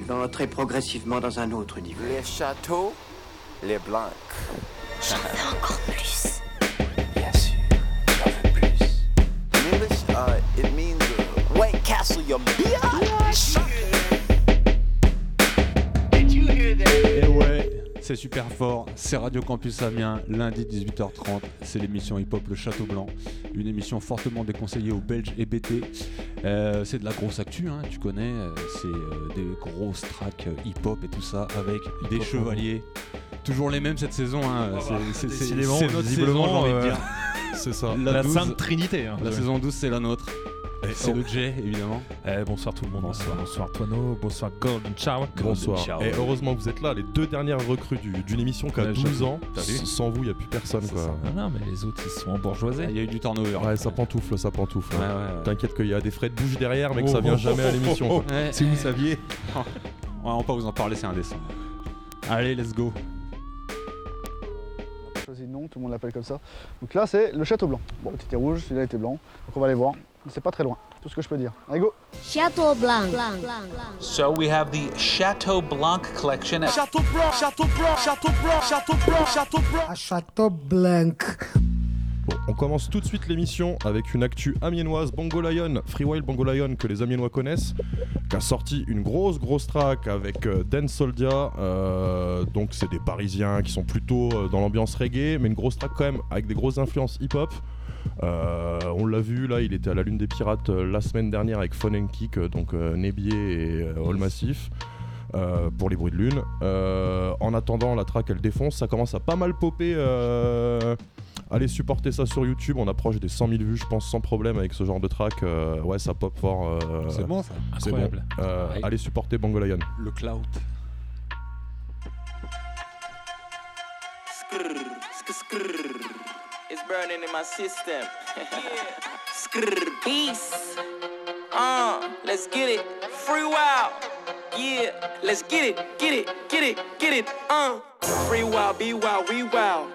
Tu vas entrer progressivement dans un autre niveau. Les châteaux, les blancs. J'en veux encore plus. Bien sûr, j'en veux plus. In English, uh, it means uh, White Castle, your bitch. Et ouais, c'est super fort. C'est Radio Campus Amiens, lundi 18h30. C'est l'émission Hip Hop Le Château Blanc. Une émission fortement déconseillée aux Belges et BT. Euh, c'est de la grosse actu, hein, tu connais. euh, C'est euh, des grosses tracks hip hop et tout ça avec des chevaliers. Toujours les mêmes cette saison. hein. C'est- c'est- c'est notre saison, j'ai envie de dire. C'est ça. La, 12, Sainte Trinité. hein. la saison 12, c'est la nôtre. Et- C'est oh. le J, évidemment. Eh, bonsoir tout le monde. Bonsoir. Bonsoir Toino. Bonsoir Golden Ciao. Bonsoir. Ciao. Et heureusement que vous êtes là, les deux dernières recrues du- d'une émission qui a Ouais, 12 j'avoue. ans. Sans vous, il n'y a plus personne. Quoi. ça. Ah non, mais les autres ils sont embourgeoisés. Il y a eu du turnover. Ouais, ça pantoufle, ça pantoufle. Ouais, ouais, ouais. T'inquiète qu'il y a des frais de bouche derrière, mais que Oh, ça vient oh, jamais oh, à l'émission. oh, quoi. Ouais. Si vous saviez. On va pas vous en parler, c'est indécent. Allez, let's go. On a choisi le nom, tout le monde l'appelle comme ça. Donc là, c'est le Château Blanc. Bon, était rouge, celui-là était blanc. Donc on va aller voir. C'est pas très loin, tout ce que je peux dire. Allez, go Château Blanc. So we have the Chateau Blanc collection. Château Blanc. Bon, on commence tout de suite l'émission avec une actu amiénoise, Bongo Lion, Free Wild Bongo Lion que les amiénois connaissent, qui a sorti une grosse grosse track avec euh, Dan Soldia. euh, donc c'est des Parisiens qui sont plutôt euh, dans l'ambiance reggae, mais une grosse track quand même avec des grosses influences hip-hop. Euh, on l'a vu là, il était à la Lune des Pirates euh, la semaine dernière avec Fun and Kick, euh, donc euh, Nebier et euh, All Massif. euh, pour les bruits de lune. Euh, en attendant, la track elle défonce, ça commence à pas mal popper. euh, Allez supporter ça sur YouTube, on approche des 100 000 vues, je pense, sans problème avec ce genre de track. euh, ouais, ça pop fort. euh, C'est bon ça. c'est bon. Incroyable. Euh, Ouais. Allez supporter Bongo Lion. Le cloud. It's burning in my system. Skrrr, peace. Uh, let's get it. Free wild. Yeah, let's get it, get it, get it, get it. Uh, free wild, be wild, we wild.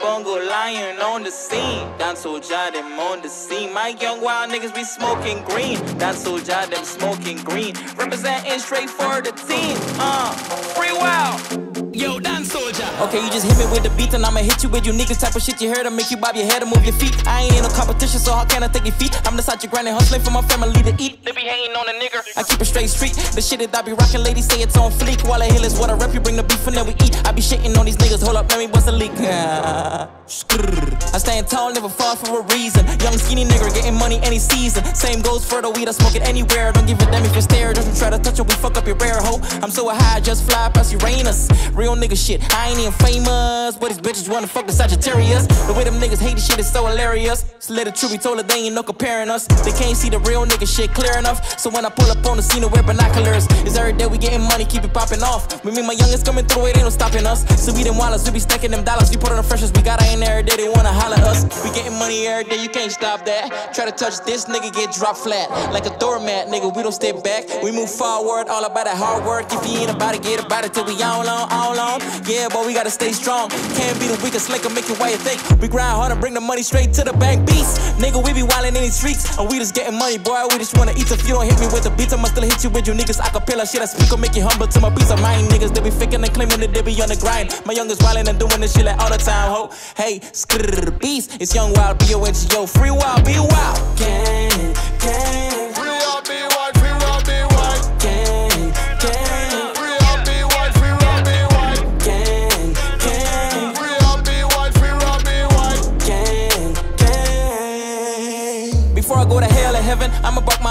Bongo lion on the scene. Dance so them on the scene. My young wild niggas be smoking green. Dance so them smoking green. Representing straight for the team. Uh, free wild. Yo, dance soldier. Okay, you just hit me with the beat, and I'ma hit you with you niggas type of shit you heard to make you bob your head and move your feet. I ain't in no competition, so how can I take your feet? I'm the side you grinding, hustling for my family to eat. They be hating on a nigga. I keep it straight street. The shit that I be rocking, ladies say it's on fleek. While I hill is what I rep, you bring the beef and then we eat. I be shitting on these niggas, hold up, let me bust a leak. I stand tall, never fall for a reason. Young skinny nigga getting money any season. Same goes for the weed, I smoke it anywhere. Don't give a damn if you stare, don't try to touch it, we fuck up your rare hoe. I'm so high, I just fly past Uranus. Real nigga shit, I ain't even famous, but these bitches wanna fuck the Sagittarius. The way them niggas hate this shit is so hilarious. So let the truth be told, they ain't no comparing us. They can't see the real nigga shit clear enough. So when I pull up on the scene, I wear binoculars. It's every day we getting money, keep it popping off. Me, me, my youngest coming through, it ain't no stopping us. So we them wallets, we be stacking them dollars. We put on the freshest, we got in every day, they wanna holler us. We getting money every day, you can't stop that. Try to touch this, nigga get dropped flat. Like a doormat, nigga, we don't step back. We move forward, all about that hard work. If you ain't about it, get about it till we all on, all on. Yeah, but we gotta stay strong. Can't be the weakest link, make it why you think. We grind hard and bring the money straight to the bank. Beast, nigga, we be wildin' in these streets. And we just getting money, boy. We just wanna eat. If you don't hit me with the beats, I'ma still hit you with you niggas. Acapella shit, I speak, will make you humble to my beats of mine. Niggas, they be faking and claiming that they be on the grind. My youngest wildin' and doing this shit like all the time, ho. Hey, skrrr, beast, it's young wild, B-O-N-G-O, free wild, be wild. Gang, gang.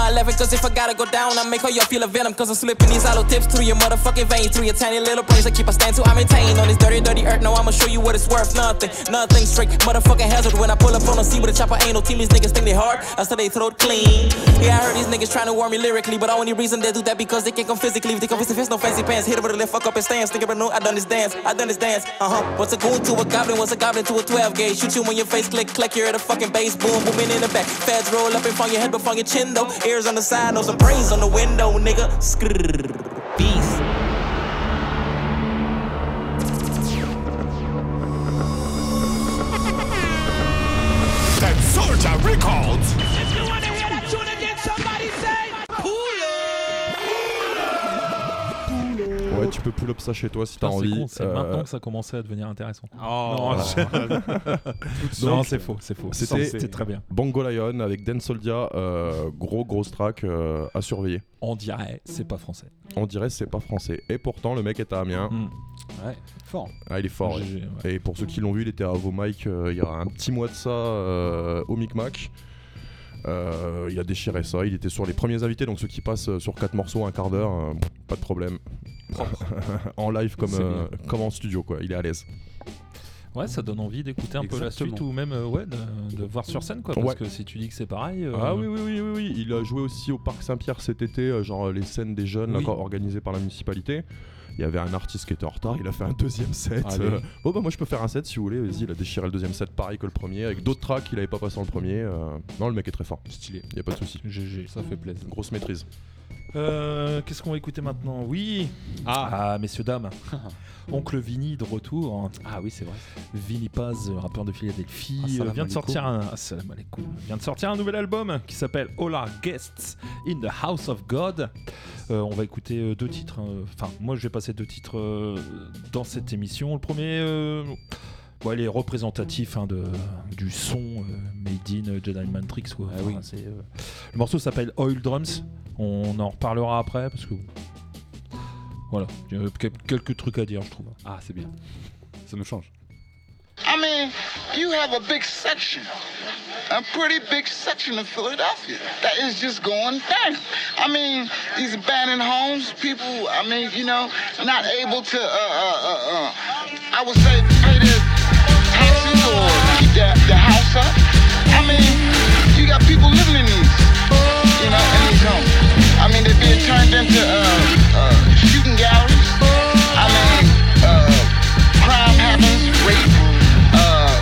My 11. Cause if I gotta go down, I make all y'all feel a venom. Cause I'm slipping these hollow tips through your motherfucking veins. Through your tiny little brains. I keep a stand to I maintain on this dirty, dirty earth. No, I'ma show you what it's worth. Nothing, nothing straight. Motherfucking hazard when I pull up on the scene with a chopper. Ain't no team, these niggas think they hard. I said they throat clean. Yeah, I heard these niggas trying to warn me lyrically. But the only reason they do that because they can't come physically. If they come face, no fancy pants. Hit it with a left, fuck up and stance. Think about no, I done this dance. I done this dance. Uh huh. What's a goon to a goblin? What's a goblin to a 12 gauge? Shoot you when your face click, click. You're at a fucking bass. Boom, booming in the back. Feds roll up and find your head but before your chin though. Ears on the side, no some brains on the window, nigga. Skrrr. Beast. Peux pull up ça chez toi si t'as envie. c'est Euh, maintenant que ça commençait à devenir intéressant. Oh, non, voilà. non, c'est faux, c'est faux. C'était- très bien. Bongo Lion avec Dan Soldia, euh, gros grosse track euh, à surveiller. On dirait, c'est pas français. On dirait c'est pas français. Et pourtant le mec est à Amiens. Hmm. Ouais, fort. Ah il est fort. ouais. GG, ouais. Et pour ceux qui l'ont vu, il était à Vomike euh, il y a un petit mois de ça euh, au Micmac. Euh, il a déchiré ça, il était sur les premiers invités, donc ceux qui passent euh, sur 4 morceaux, un quart d'heure, euh, pas de problème. en live comme, euh, comme en studio, quoi. il est à l'aise. Ouais, ça donne envie d'écouter un peu la suite ou même euh, ouais, de, de voir sur scène quoi. Parce Ouais. que si tu dis que c'est pareil. euh, Ah oui, oui, oui, oui, oui, il a joué aussi au Parc Saint-Pierre cet été, genre les scènes des jeunes Oui. organisées par la municipalité. Il y avait un artiste qui était en retard, il a fait un deuxième set. Euh, bon bah moi je peux faire un set si vous voulez, vas-y, il a déchiré le deuxième set pareil que le premier, avec d'autres tracks qu'il avait pas passé en le premier. euh, Non le mec est très fort, Stylé. il y a pas de souci. GG. Ça fait plaisir. Grosse maîtrise. Euh, Qu'est-ce qu'on va écouter maintenant? Oui Ah. messieurs, dames. Oncle Vinny de retour. Ah oui, c'est vrai. Vinny Paz, rappeur de Philadelphie, Assalam euh, vient de sortir un alaikum. vient de sortir un nouvel album qui s'appelle All Our Guests in the House of God. Euh, on va écouter deux titres. hein. Enfin, moi, je vais passer deux titres dans cette émission. Le premier. euh, bon, il est représentatif hein, de, du son euh, Made in euh, Jedi Matrix. quoi. Ah oui. Enfin, euh, Le morceau s'appelle Oil Drums. On en reparlera après parce que. Voilà, il y a quel- quelques trucs à dire, je trouve. Ah, c'est bien. Ça nous change. I mean, you have a big section, a pretty big section of Philadelphia that is just going down. I mean, these abandoned homes, people, I mean, you know, not able to, uh, uh, uh, uh, I would say, pay their taxes or keep their, their house up. I mean, you got people living in these, you know. I mean, they're being turned into uh, uh, shooting galleries. I mean, uh, crime happens, rape, uh,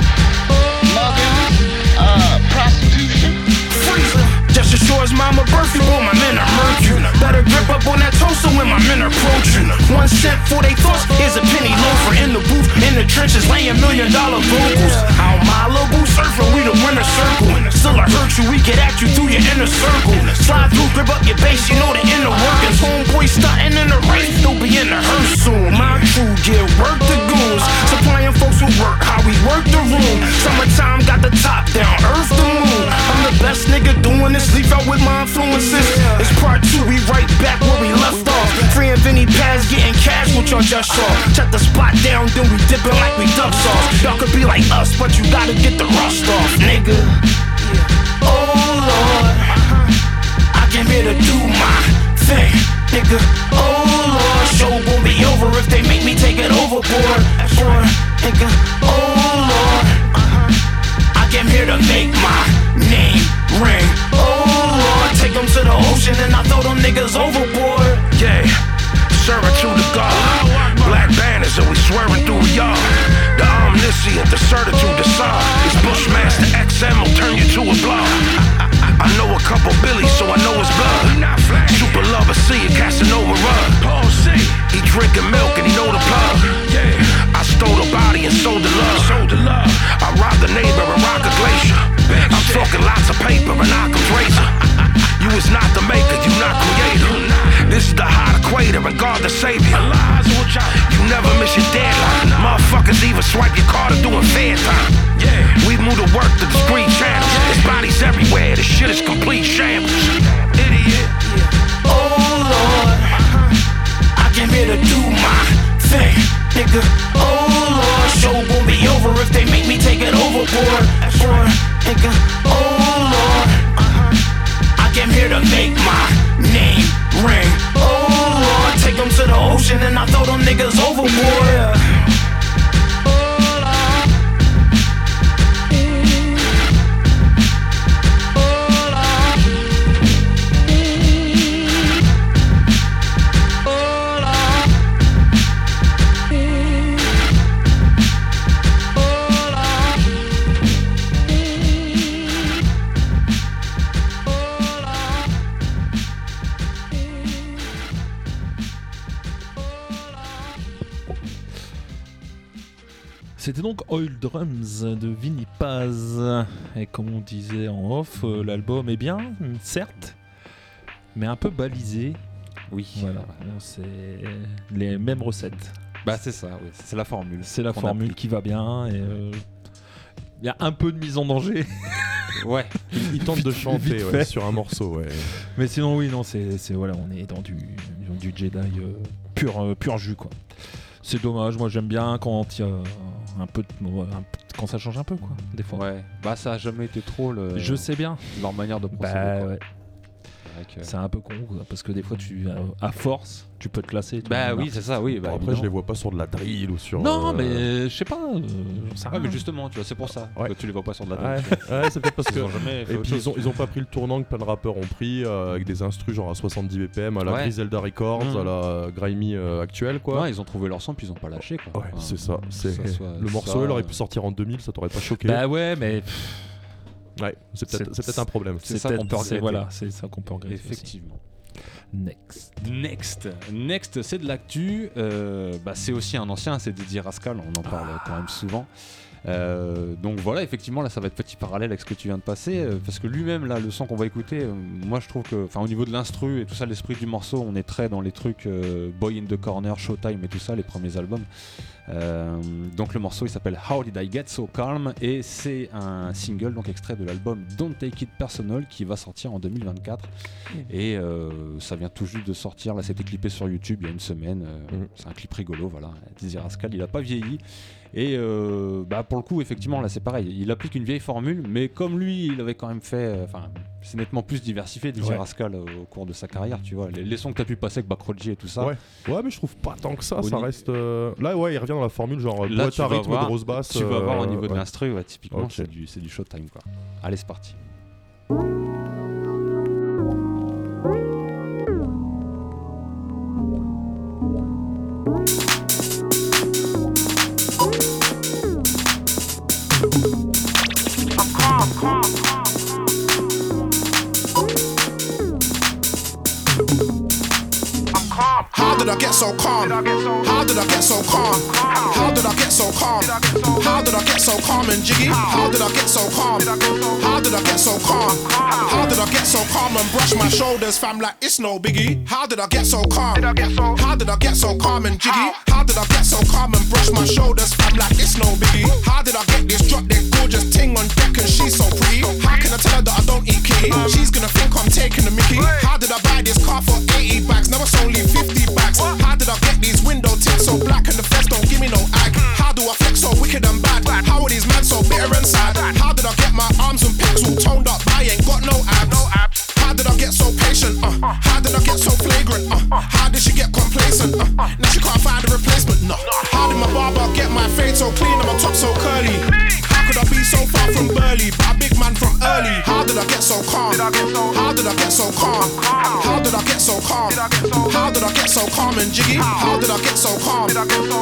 uh, prostitution. freezer. Just as sure as mama birth you, my men are murdered. Better grip up on that toaster when my men approach you. One cent for they thoughts is a penny trenches, laying million dollar vocals. Out Malibu surfing, we the winner circle. Still I hurt you, we get at you through your inner circle. Slide through, grip up your base, you know the inner workings. Homeboy stunting in the race, they'll be in the hearse soon. My crew get work the goons, supplying folks who work, how we work the room. Summertime got the top down, earth the moon. I'm the best nigga doing this, leave out with my influences. It's part two, we right back where we left off. Free and Vinny Paz getting cash, what y'all just saw. Shut the spot down, then we dipping like we duck sauce. Y'all could be like us, but you gotta get the rust off, nigga. Oh Lord, I came here to do my thing, nigga. Oh Lord, show won't be over if they make me take it overboard. Or, nigga. Oh Lord, I came here to make my name ring. Oh Lord, take them to the ocean and I throw them niggas overboard. Yeah, servitude to God. Black banners and we swearing through y'all. The omniscient, the certitude, the saw. This Bushmaster XM will turn you to a blog. I know a couple Billies, so I know his blood. Super lover, see it, Casanova rug. Paul C. He drinking milk and he know the plug. Yeah, I stole the body and sold the love. Sold the love. I robbed the neighbor and rock a glacier. I'm talking lots of paper and Occam's razor. You is not the maker, you not creator. This is the hot equator and God the savior. You never miss your deadline. Motherfuckers even swipe your card or doing fair time. Yeah, we move to work to the discreet channels. There's bodies everywhere, this shit is complete shambles. Idiot. Oh Lord, I came here to do my thing, nigga. Oh Lord, show won't be over if they make me take it overboard. Nigga. Oh Lord, uh-huh. I came here to make my name ring. Oh Lord, take them to the ocean and I throw them niggas overboard. C'était Oil Drums de Vinny Paz. Et comme on disait en off, euh, l'album est bien, certes, mais un peu balisé Oui. Voilà, c'est les mêmes recettes. Bah c'est ça, oui, c'est la formule. C'est la formule applique. qui va bien et euh, il y a un peu de mise en danger. Ouais. Il, il tente de chanter ouais, sur un morceau. Ouais. Mais sinon, oui, non, c'est c'est- voilà, on est dans du, Jedi euh, pur, euh, pur jus, quoi. C'est dommage, moi j'aime bien quand il y a un peu, un quand ça change un peu, quoi, des fois. Ouais. Bah ça a jamais été trop le. Je sais bien. leur manière de procéder. Bah quoi. ouais. Que- C'est un peu con, quoi, parce que des fois, tu, à, à force, tu peux te classer. tu Bah oui, c'est ça, oui. Bah, après, évidemment. je les vois pas sur de la drill ou sur. Non, euh, mais je sais pas. euh, sais Ouais, rien. mais justement, tu vois, c'est pour ça Ouais. que tu les vois pas sur de la Ouais, danse. ouais, c'est peut-être parce que. Ils ont jamais fait Et puis ils ont, ils ont pas pris le tournant que plein de rappeurs ont pris euh, avec des instrus genre à 70 BPM à la Ouais. Griselda Records, Mm. à la Grimy euh, actuelle quoi. Ouais, ils ont trouvé leur son puis ils ont pas lâché quoi. Ouais, Enfin, c'est ça. C'est ça le morceau ça, il aurait pu sortir en 2000, ça t'aurait pas choqué. Bah ouais, mais ouais, c'est peut-être un problème. C'est c'est ça qu'on peut regretter. Voilà, c'est ça qu'on peut regretter. aussi. Effectivement. Next. Next, next, c'est de l'actu. Euh, bah, c'est aussi un ancien, c'est Didier Rascal. On en parle quand même souvent. Euh, donc voilà, effectivement, là, ça va être petit parallèle avec ce que tu viens de passer, euh, parce que lui-même, là, le son qu'on va écouter, euh, moi, je trouve que, enfin, au niveau de l'instru et tout ça, l'esprit du morceau, on est très dans les trucs Boy in the Corner, Showtime et tout ça, les premiers albums. Donc le morceau, il s'appelle How Did I Get So Calm et c'est un single, donc extrait de l'album Don't Take It Personal, qui va sortir en 2024. Et euh, ça vient tout juste de sortir, là, c'était clippé sur YouTube il y a une semaine. Mhm. C'est un clip rigolo, voilà. Dizzy Rascal, il a pas vieilli. Et euh, bah pour le coup, effectivement, là c'est pareil. Il applique une vieille formule, mais comme lui, il avait quand même fait. euh, Enfin, c'est nettement plus diversifié, DJ Ouais. Rascal, euh, au cours de sa carrière, tu vois. Les, les sons que tu as pu passer avec Backroji et tout ça. Ouais. ouais, mais je trouve pas tant que ça. Au Ça reste. euh, Là, ouais, il revient dans la formule genre Là, boîte à rythme, voir- grosse basse. Tu vas voir au niveau de l'instru, ouais, typiquement, c'est du, c'est du showtime, quoi. Allez, c'est parti. Jiggy? How did I get so calm? How did I get so calm? How did I get so calm and brush my shoulders, fam, like it's no biggie? How did I get so calm? How did I get so calm and jiggy? How did I get so calm and brush my shoulders, fam, like it's no biggie? How did I get this drop dead gorgeous ting on deck and she's so pretty? How can I tell her that I don't eat kitty? She's gonna think I'm taking the mickey. How did I buy this car for 80 bags? Now it's only 50 bags. How did I get these window tints so black and the feds don't give me no ag? How do I flex so wicked and bad? These men so bitter and sad? How did I get my arms and pecs all toned up? I ain't got no abs. No abs. How did I get so patient? Uh, how did I get so flagrant? Uh, how did she get complacent? Uh, now she can't find a replacement. No. How did my barber get my fade so clean and my top so curly? How could I be so far from Burley, but a big man from early? How did I get so calm? How did I get so calm? How did I get so calm? How did I get so calm and jiggy? How did I get so calm?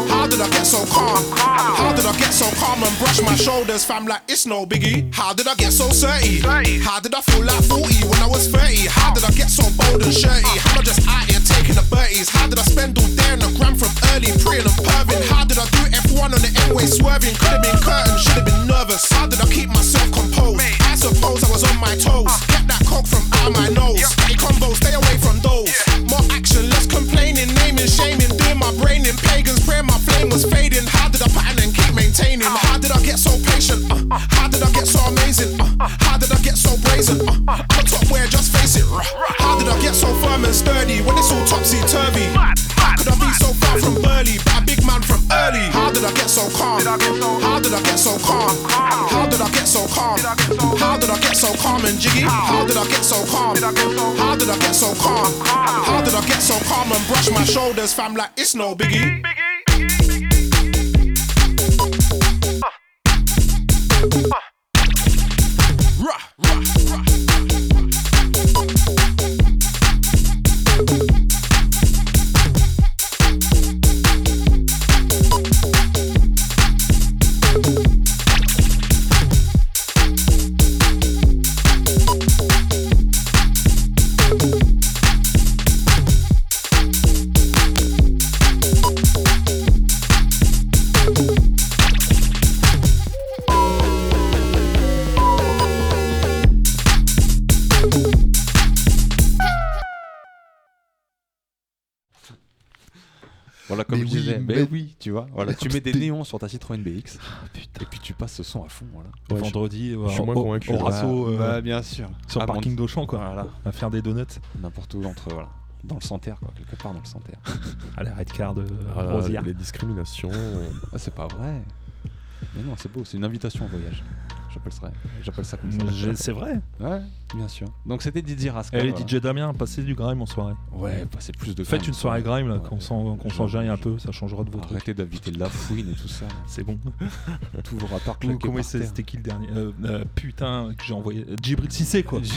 How did I get so calm? How did I get so calm and brush my shoulders, fam, like it's no biggie? How did I get so dirty? How did I feel like 40 when I was 30? How did I get so bold and shirty? How am I just out here taking the birdies? How did I spend all day in the gram from early, praying and perving? How did I do F1 on the N-way swerving? Could have been curtain, should have been nervous. How did I keep myself composed? I suppose I was on my toes. Get that coke from out of my nose. Any combo, stay away from those. More action, less complaining, naming, shaming, doing my brain in pagans, praying my flame was fading. How did I pattern and keep maintaining? How did I get so patient? Uh, how did I get so amazing? Uh, how did I get so brazen? Uh, I'm a top where just face it. How did I get so firm and sturdy when it's all topsy turvy? How could I be so far from Burley, but a big man from early? How did I get so calm? How did I get so calm? How did I get so calm? How did I get so calm and jiggy? How did I get so calm? How did I get so calm? How did I get so calm and brush my shoulders, fam, like it's no biggie? Tu vois. Voilà, tu mets des néons sur ta Citroën BX. Ah, Et puis tu passes ce son à fond. Voilà. Vendredi, je suis euh, moins au, convaincu. au Rasso, euh, bah, bien sûr. sur le parking d'Auchan, quoi. Voilà. À faire des donuts. N'importe où entre voilà. Dans le Santerre, quoi, quelque part dans le Santerre. À la Red Card de Ah, Rosière. les discriminations. Ah, c'est pas vrai. Mais non, c'est beau, c'est une invitation au voyage. J'appelle ça, j'appelle ça comme ça. C'est vrai. Ouais, bien sûr. Donc c'était Didier Rascal. Et les voilà. DJ Damien, passez du grime en soirée. Ouais, passez plus de Faites grime une soirée grime là, Ouais. qu'on s'enjaille un peu, ça changera de votre. Arrêtez d'inviter la fouine et tout ça. C'est bon. Rapports Ou claqués comment c'était qui le dernier Euh, euh, Putain, que j'ai envoyé. Djibril Cissé quoi.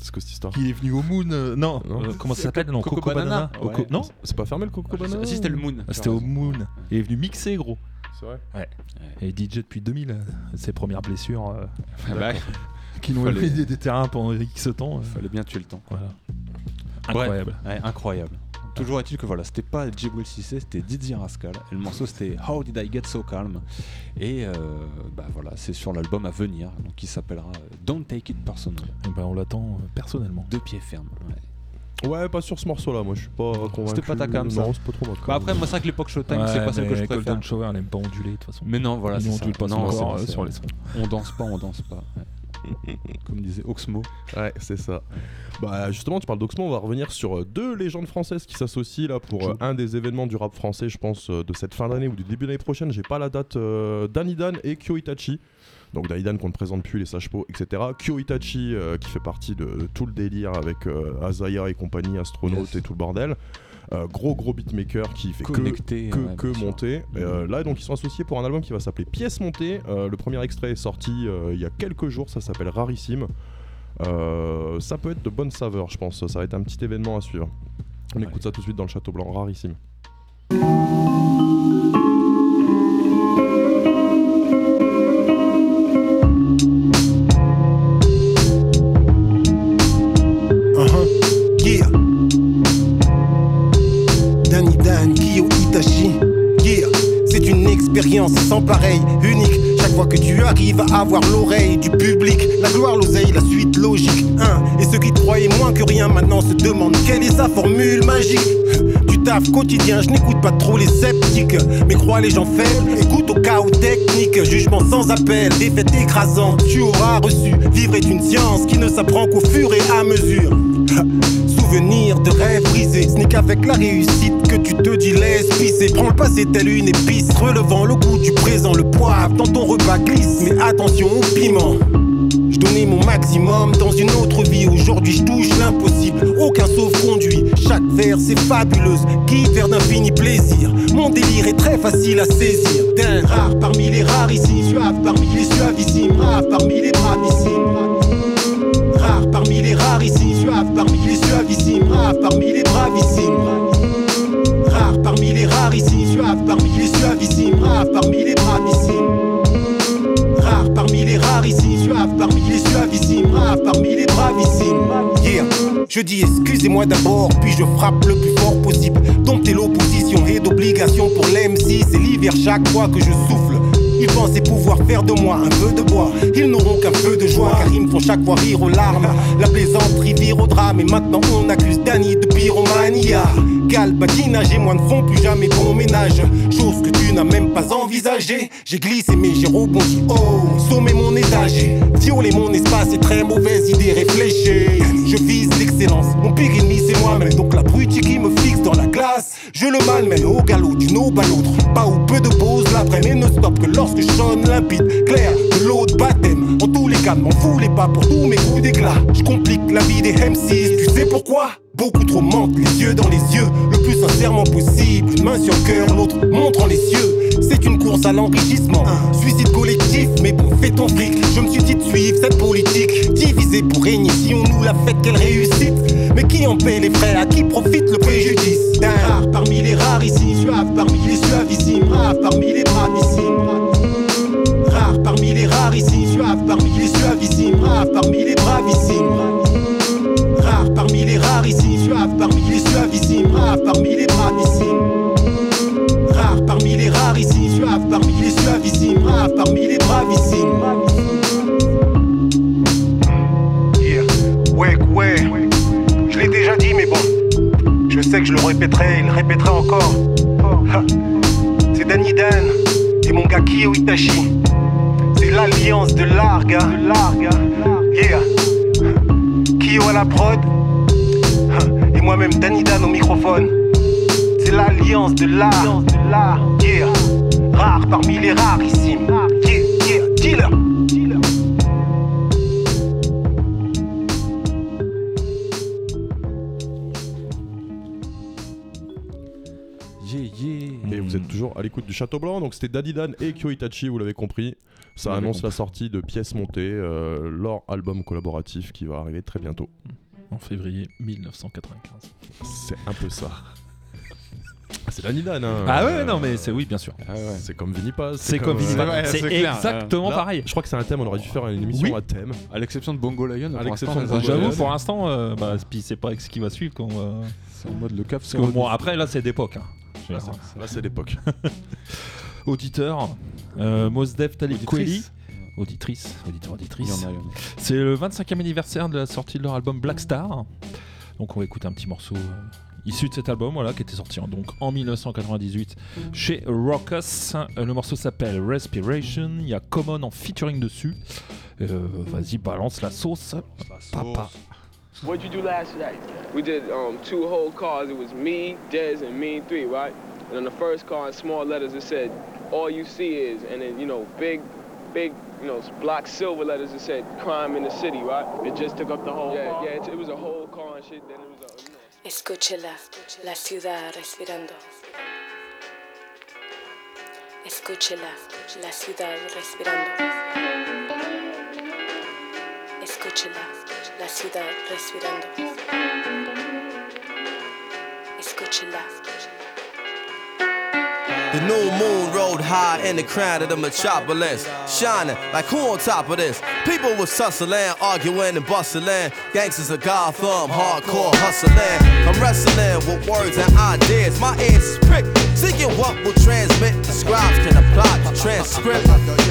C'est quoi cette histoire Qui est venu au Moon euh, Non, Non. euh, comment ça s'appelle Non, Coco Coco, Banana. Co-. Non C'est pas fermé le Coco Banana Si c'était le Moon. Ah, C'était au Moon. Il est venu mixer gros. C'est vrai Ouais. Et DJ depuis 2000, euh, ses premières blessures euh, Ah bah, qui l'ont Fallait- éliminé des terrains pendant X temps. euh, Fallait bien tuer le temps. Voilà. Incroyable. Ouais, incroyable. Toujours est-il que voilà, c'était pas Djibril Cissé, c'était Didier Rascal. Et le morceau c'était How Did I Get So Calm Et euh, bah voilà, c'est sur l'album à venir, donc qui s'appellera Don't Take It Personal. Et ben, on l'attend euh, personnellement. Deux pieds fermes. ouais. Ouais, pas sur ce morceau-là. Moi, je suis pas convaincu. C'était pas ta cam, ça Non, c'est pas trop ma cam. Bah après, moi, c'est vrai que l'époque Showtime, Ouais, c'est pas celle que je préfère. Golden Shower, elle aime pas onduler de toute façon. Mais non, voilà, c'est ça. pas son Non, corps euh, sur les sons. On danse pas, on danse pas. ouais. Comme disait Oxmo. Ouais, c'est ça. Bah justement, tu parles d'Oxmo, on va revenir sur euh, deux légendes françaises qui s'associent là pour euh, un des événements du rap français, je pense, euh, de cette fin d'année ou du début d'année prochaine. J'ai pas la date. Euh, Danny Dan et Kyo Itachi. Donc Danny Dan qu'on ne présente plus, les Sages-Po, etc. Kyo Itachi euh, qui fait partie de, de tout le délire avec euh, Azaya et compagnie, Astronaute Yes. et tout le bordel. Euh, gros gros beatmaker qui fait que- Connecté, que, ouais, que monter. Euh, là donc ils sont associés pour un album qui va s'appeler Pièces montées. Euh, le premier extrait est sorti il y a quelques jours, ça s'appelle Rarissime. Ça peut être de bonne saveur, je pense. Ça va être un petit événement à suivre. On écoute ça tout de suite dans le Château Blanc, rarissime. Sans pareil, unique. Chaque fois que tu arrives à avoir l'oreille du public, la gloire, l'oseille, la suite logique. Hein. Et ceux qui croyaient moins que rien maintenant se demandent quelle est sa formule magique? Du taf quotidien, je n'écoute pas trop les sceptiques. Mais crois les gens faibles, écoute au chaos technique. Jugement sans appel, défaite écrasante. Tu auras reçu. Vivre est une science qui ne s'apprend qu'au fur et à mesure. Souvenir de rêves brisés, ce n'est qu'avec la réussite que tu te dis laisse pisser. Prends le passé tel une épice, relevant le goût du présent, le poivre dans ton repas glisse. Mais attention au piment. Je donnais mon maximum dans une autre vie. Aujourd'hui, je touche l'impossible. Aucun sauf conduit. Chaque vers, c'est fabuleuse. Guide vers d'infinis plaisirs. Mon délire est très facile à saisir. D'un rare parmi les rares ici. Suave parmi les suavissimes. Rare parmi les bravissimes. Rare parmi les rares ici. Parmi les suavissimes. Rare parmi les bravissimes. Rare parmi les rares ici. Suave parmi les suavissimes. Rare parmi les bravissimes. Rare parmi les rares ici, suave parmi les suavissimes, rare parmi les bravissimes. Yeah. Je dis excusez-moi d'abord, puis je frappe le plus fort possible. Dompter l'opposition et d'obligation pour l'MC, c'est l'hiver chaque fois que je souffle. Ils pensaient pouvoir faire de moi un feu de bois. Ils n'auront qu'un feu de joie, car ils me font chaque fois rire aux larmes. La plaisanterie vire au drame, et maintenant on accuse Danny de pyromania. Galbadinage et moi ne font plus jamais bon ménage. Chose que tu n'as même pas envisagée. J'ai glissé, mais j'ai rebondi. Oh, sommet mon étage. Violer mon espace est très mauvaise idée réfléchie. Je vise l'excellence. Mon pire ennemi, c'est moi-même. Donc la brute qui me Je le malmène au galop d'une aube à l'autre. Pas ou peu de pause l'après, mais ne stop que lorsque je sonne limpide, clair, de l'eau de baptême. En tous les cas, m'en voulez pas pour tous mes coups d'éclat. Je complique la vie des M6, tu sais pourquoi? Beaucoup trop mentent, les yeux dans les yeux, le plus sincèrement possible. Une main sur cœur, l'autre montrant les cieux. C'est une course à l'enrichissement, suicide collectif, mais bon, fais ton fric. Je me suis dit de suivre cette politique, divisée pour régner. Si on nous la fait, quelle réussite? Mais qui en paie les frais À qui profite le préjudice D'un rare parmi les rares ici, suave parmi les suavissimes, rare parmi les bravissimes. Rare parmi les rares ici, suave parmi les suavissimes, rare parmi les bravissimes. Rare parmi les rares ici, suave parmi les suavissimes, rare parmi les bravissimes. Rare parmi les rares ici, suave parmi les suavissimes, rare parmi les bravissimes. Sais que je le répéterai, il le répéterai encore. C'est Danny Dan et mon gars Kyo Itachi. C'est l'alliance de. De l'art, gars. Yeah. Kyo à la prod. Et moi-même Danny Dan au microphone. C'est l'alliance de l'art. Yeah. Rare parmi les rarissimes. Yeah, yeah, dealer. Êtes toujours à l'écoute du Château Blanc, donc c'était Daddy Dan et Kyo Itachi, vous l'avez compris. Ça annonce la sortie de pièces montées, euh, leur album collaboratif qui va arriver très bientôt. En février 1995. C'est un peu ça. Ah, c'est Danny Dan, hein. Ah ouais, non, mais c'est oui, bien sûr. C'est comme Vinny Paz. C'est comme Vinny Paz. C'est exactement Là, pareil. Je crois que c'est un thème, on aurait dû faire une émission Oui. à thème. À l'exception de Bongo Lion, À l'exception de J'avoue, pour l'instant, euh, bah, puis c'est pas avec ce qui va suivre qu'on va. C'est en mode le cap. Parce que bon, après, là, c'est d'époque. hein. Veux Là, c'est- là, c'est l'époque. Auditeur, euh, Mos Def Talib Kweli. Auditrice. Auditrice, auditeur, auditrice. C'est le 25e anniversaire de la sortie de leur album Black Star. Donc on va écouter un petit morceau euh, issu de cet album voilà, qui était sorti en, donc, en 1998 chez. Euh, Le morceau s'appelle Respiration. Il y a Common en featuring dessus. Euh, Vas-y, balance la sauce. Papa. What'd you do last night? We did um, two whole cars. It was me, Dez, and me three, right? And on the first car, in small letters, it said, "All you see is," and then you know, big, big, you know, block silver letters. It said, "Crime in the city," right? It just took up the whole. Yeah, car? yeah. It, it was a whole car and shit. Then it was a. You know. Escúchela, la ciudad respirando. Escúchela, la ciudad respirando. Escúchela, la ciudad respirando. Escúchela. The new moon rode high in the crown of the metropolis, shining like who on top of this? People was tussling, arguing and bustling. Gangsters of Gotham, hardcore hustling. I'm wrestling with words and ideas. My ears is pricked, seeking what will transmit. The scribes can apply the transcript.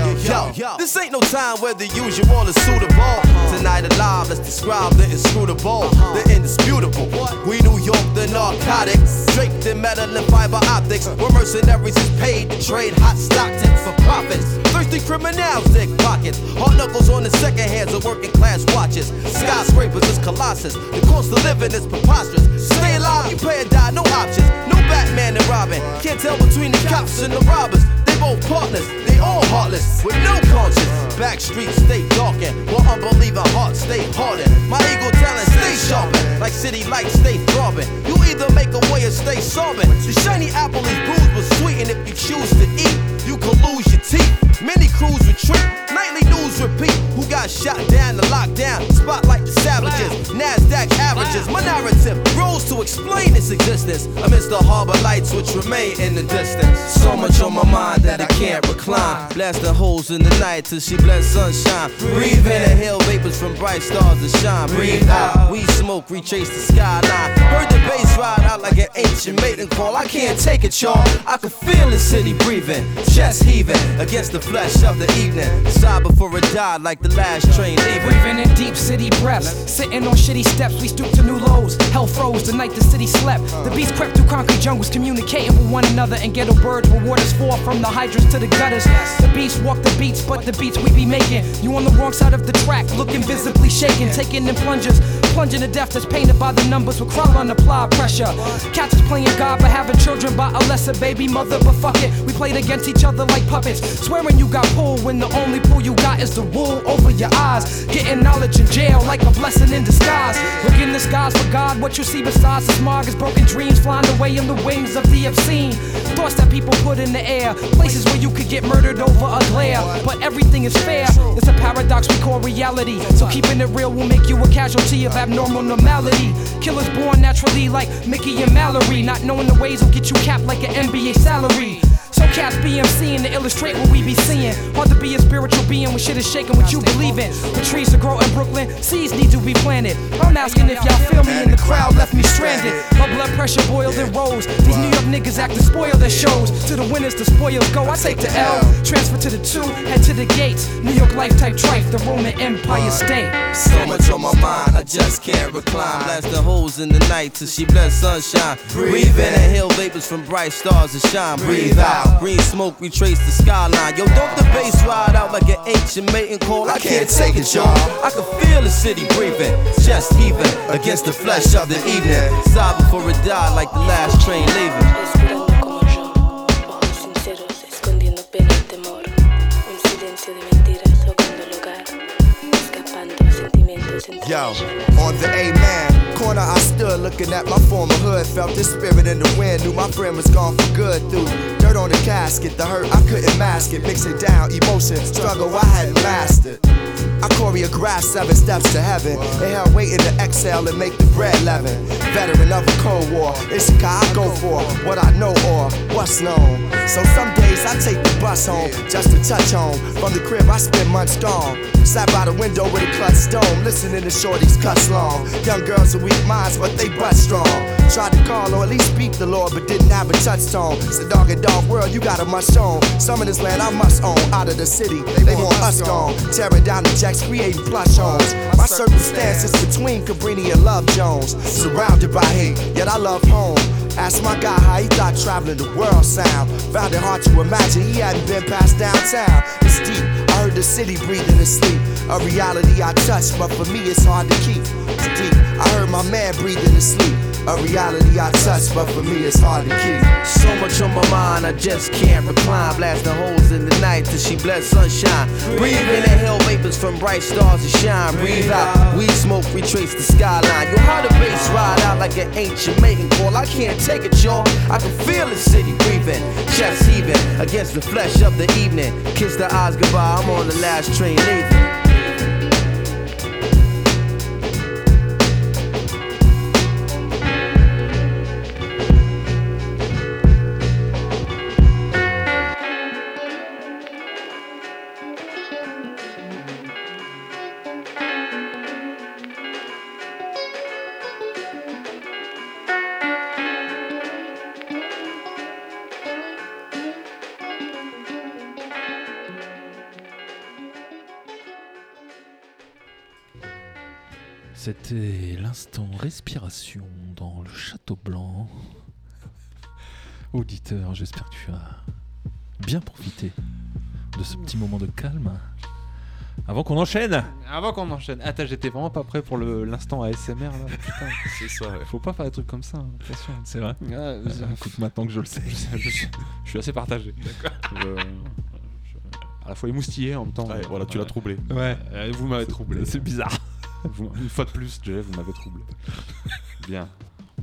Yo, this ain't no time where the usual is suitable. Tonight alive, let's describe the inscrutable, uh-huh. the indisputable. We New York, the narcotics, draped in metal and fiber optics. Uh. Where mercenaries is paid to trade hot Stockton for profits. Thirsty criminals dig pockets. Hard knuckles on the second hands of working class watches. Skyscrapers is colossus. The cost of living is preposterous. Stay alive, you pay or die, no options. No Batman and Robin. Can't tell between the cops and the robbers. They both partners, all heartless, with no conscience. Back stay darkened, while unbelieving hearts stay hardened. My ego talent stay sharpened, like city lights stay throbbing. You either make a way or stay sobbing. The shiny apple is bruised but sweet, and if you choose to eat, you could lose your teeth. Many crews retreat, nightly news repeat. Who got shot down, the lockdown, spotlight the savages, NASDAQ averages. My narrative rose to explain its existence amidst the harbor lights which remain in the distance. So much on my mind that I can't recline. Blasting holes in the night till she blends sunshine. Breathe in, inhale vapors from bright stars that shine. Breathe out, we smoke, retrace the skyline. Heard the bass ride out like an ancient mating call. I can't take it, y'all. I can feel the city breathing, chest heaving against the flesh of the evening. Sigh before it died like the last train leaving. Breathing in deep city breaths. Sitting on shitty steps, we stoop to new lows. Hell froze the night the city slept. The beats crept through concrete jungles, communicating with one another. And ghetto birds where waters fall from the hydrants to the gutters. The beats walk the beats, but the beats we be making. You on the wrong side of the track, looking visibly shaken. Taking in plungers, plunging to death that's painted by the numbers with crawl on applied pressure. Cats is playing God for having children by a lesser baby mother, but fuck it. We played against each other like puppets. Swearing you got pulled when the only pull you got is the wool over your eyes. Getting knowledge in jail like a blessing in disguise. Look in the skies for God, what you see besides the smog is broken dreams flying away in the wings of the obscene. Thoughts that people put in the air, places where you could get murdered over a glare. But everything is fair, it's a paradox we call reality. So keeping it real will make you a casualty of abnormal normality. Killers born naturally like Mickey and Mallory. Not knowing the ways will get you capped like an NBA salary. So cats BMCing to illustrate what we be seeing. Hard to be a spiritual being when shit is shaking what you believe in. The trees to grow in Brooklyn, seeds need to be planted. I'm asking if y'all feel me and the crowd left me stranded. My blood pressure boiled and rose. These New York niggas act to spoil their shows. To the winners, the spoils go. I take the L, transfer to the two, head to the gates. New York life type trife, the Roman Empire State. So much on my mind, I just can't recline. Blasting holes in the night till she bless sunshine. Breathe in, inhale vapors vapors from bright stars that shine. Breathe out. Green smoke retrace the skyline. Yo, don't the bass ride out like an ancient mating call? I can't take it, y'all. I can feel the city breathing, chest heaving against the flesh of the evening. Sigh before it die like the last train leaving. Yo, ojos sinceros, escondiendo pena y temor. Un silencio de mentiras ahogando el hogar, escapando sentimientos entre Yo, on the A-man corner I stood looking at my former hood. Felt the spirit in the wind, knew my friend was gone for good. Through dirt on the casket, the hurt I couldn't mask it. Mixing down emotion, struggle I hadn't mastered. I choreographed seven steps to heaven. Inhale, waiting to exhale and make the bread leaven. Veteran of a Cold War, it's the guy I go for what I know or what's known. So some days I take the bus home just to touch home. From the crib I spend months gone. Sat by the window with a clutch stone, listening to shorties cuss long. Young girls with weak minds, but they butt strong. Tried to call or at least speak the Lord, but didn't have a touchstone. It's a dog and dog world, you got a must own. Some of this land I must own. Out of the city, they, want us gone. Tearing down the jacks, creating plush homes. My circumstances between Cabrini and Love Jones. Surrounded by hate, yet I love home. Asked my guy how he thought traveling the world sound. Found it hard to imagine he hadn't been past downtown. It's deep. I heard the city breathing in sleep. A reality I touch, but for me it's hard to keep. It's deep. I heard my man breathing in sleep. A reality I touch, but for me it's hard to keep. So much on my mind, I just can't recline. Blasting holes in the night till she bless sunshine. Breathe in the hell vapors from bright stars that shine. Breathe out, weed smoke retrace the skyline. Yo, how the bass ride out like an ancient mating call. I can't take it, y'all. I can feel the city breathing, chest heaving against the flesh of the evening. Kiss the eyes goodbye, I'm on the last train leaving. Respiration dans le Château Blanc. Auditeur, j'espère que tu as bien profité de ce petit moment de calme. Avant qu'on enchaîne Avant qu'on enchaîne. Attends, j'étais vraiment pas prêt pour l'instant ASMR là. Putain. C'est ça, ouais. Faut pas faire des trucs comme ça, hein, attention. C'est vrai Ouais, vas-y. Écoute, maintenant que je le sais. je, suis- je suis assez partagé. Je- je- à la fois émoustillé en même temps. Ouais, voilà, tu l'as troublé. Ouais, euh, vous m'avez troublé. c'est bizarre. Vous- une fois de plus, Jeff, vous m'avez troublé. Bien.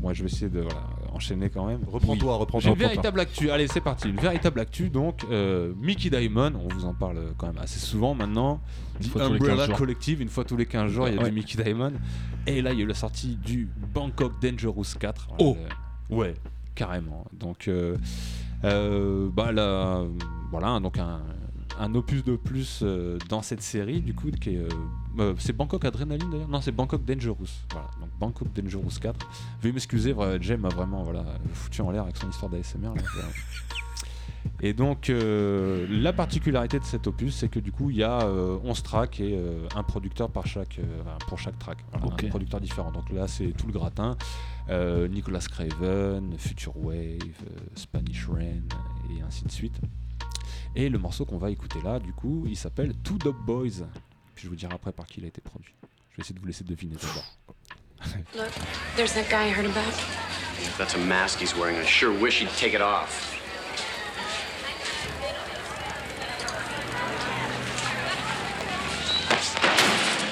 Moi, je vais essayer de voilà, enchaîner quand même. Reprends-toi, reprends-toi, une véritable actu. Allez, c'est parti. Une véritable actu. Donc, euh, Mickey Diamond, on vous en parle quand même assez souvent maintenant. Une The fois tous les 15 Umbrella. Collective, une fois tous les 15 jours, il y a Ouais. du Mickey Diamond. Et là, il y a eu la sortie du Bangkok Dangerous 4. Oh. Euh, Ouais, carrément. Donc, euh, bah là, voilà, donc un, un opus de plus euh, dans cette série, du coup, qui est. euh, euh, c'est Bangkok Adrenaline d'ailleurs Non, c'est Bangkok Dangerous. Voilà, donc Bangkok Dangerous 4. Veuillez m'excuser, Jem m'a vraiment voilà, foutu en l'air avec son histoire d'ASMR. Et donc, la particularité de cet opus, c'est que du coup, il y a euh, 11 tracks et un producteur par chaque, enfin, pour chaque track. Voilà, Ok. Un producteur différent. Donc là, c'est tout le gratin. Nicolas Craven, Future Wave, Spanish Rain, et ainsi de suite. Et le morceau qu'on va écouter là, du coup, il s'appelle Two Dope Boys. Puis je vous dirai après par qui il a été produit. Je vais essayer de vous laisser deviner d'abord. Look, there's that guy I heard about. If that's a mask he's wearing, I sure wish he'd take it off.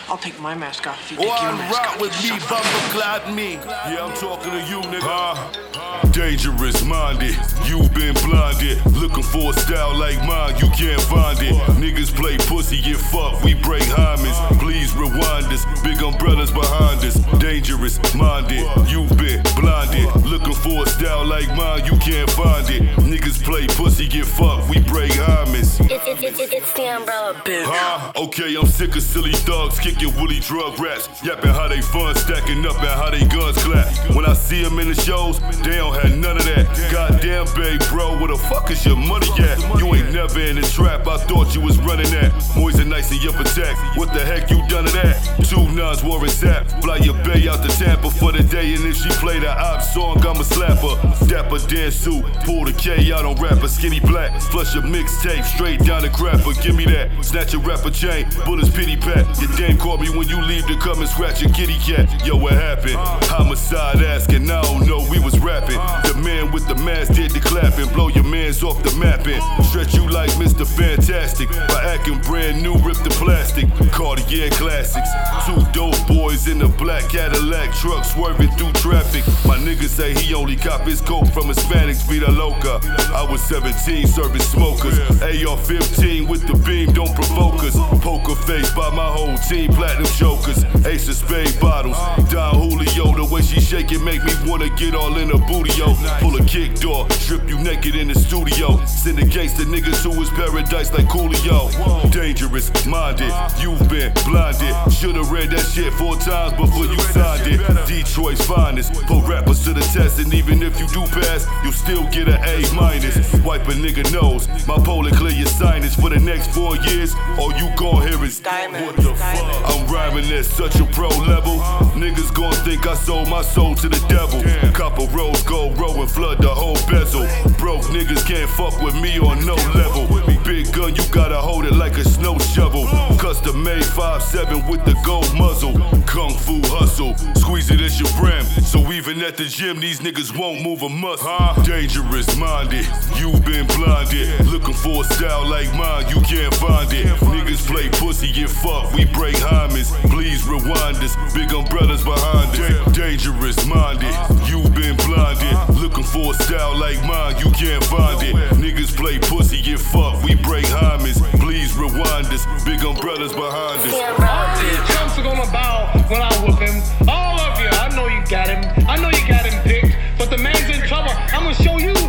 I'll take my mask off if you take your One mask rock off. with me, bumper clad me. Yeah, I'm talking to you, nigga. Dangerous minded, you've been blinded. Looking for a style like mine, you can't find it. Niggas play pussy, get fucked, we break hymens. Please rewind us, big umbrellas behind us. Dangerous minded, you've been blinded. Looking for a style like mine, you can't find it. Niggas play pussy, get fucked, we break hymens. It's, it's, it's, it's the umbrella, bitch. Huh? Okay, I'm sick of silly thugs kicking woolly drug rats. Yapping how they fun, stacking up and how they guns clap. When I see them in the shows, they don't have none of that. Goddamn Damn, babe, bro, where the fuck is your money at? You ain't never in the trap, I thought you was running that. Moise nice in your protect. What the heck you done to that? Two nuns wore a zap. Fly your bay out to Tampa for the day, and if she play the op song, I'ma slap her. Dapper dance suit, pull the K out on rapper, skinny black. Flush your mixtape straight down the crapper, give me that. Snatch a rapper chain, bullets pity pat. Your dame called me when you leave to come and scratch your kitty cat. Yo, what happened? Homicide asking, I don't know, we was rapping. The man with the mask did the clapping, blow your mans off the mapping. Stretch you like Mr. Fantastic by acting brand new, rip the plastic. Cartier classics. Two dope boys in a black Cadillac truck swerving through traffic. My nigga say he only cop his coke from Hispanics, Vida Loca. I was 17 serving smokers. AR 15 with the beam, don't provoke us. Poker face by my whole team, platinum chokers. Ace of spade bottles. Don Julio, the way she shake it make me wanna get all in a booty, yo. Pull a kick door, strip you naked in the studio. Send a gangster niggas to his paradise like Coolio. Dangerous, minded, you've been blinded. Should've read that shit four times before you signed it. Detroit's finest, put rappers to the test, and even if you do pass, you'll still get an A minus. Wipe a nigga nose, my polar clear your sinus for the next four years. All you gon' hear is what the fuck? I'm rhyming at such a pro level. Niggas gon' think I sold my soul to the devil. Copper rose gold row and flood the whole bezel. Broke niggas can't fuck with me on no level. Big gun, you gotta hold it like a snow shovel. Custom made 5-7 with the gold muzzle. Kung fu hustle, squeeze it at your brim. So even at the gym, these niggas won't move a muscle. Dangerous minded, you've been blinded. Looking for a style like mine, you can't find it. Niggas play pussy, get fucked, we break hymens. Please rewind us, big umbrellas behind us. Dangerous minded, you've been blinded. Looking for a style like mine, you can't find it. Niggas play pussy, get fucked, we break hymens. Please rewind us, big umbrellas behind us. All these chumps are gonna bow when I whoop him. All of you, I know you got him. I know you got him picked, but the man's in trouble. I'm gonna show you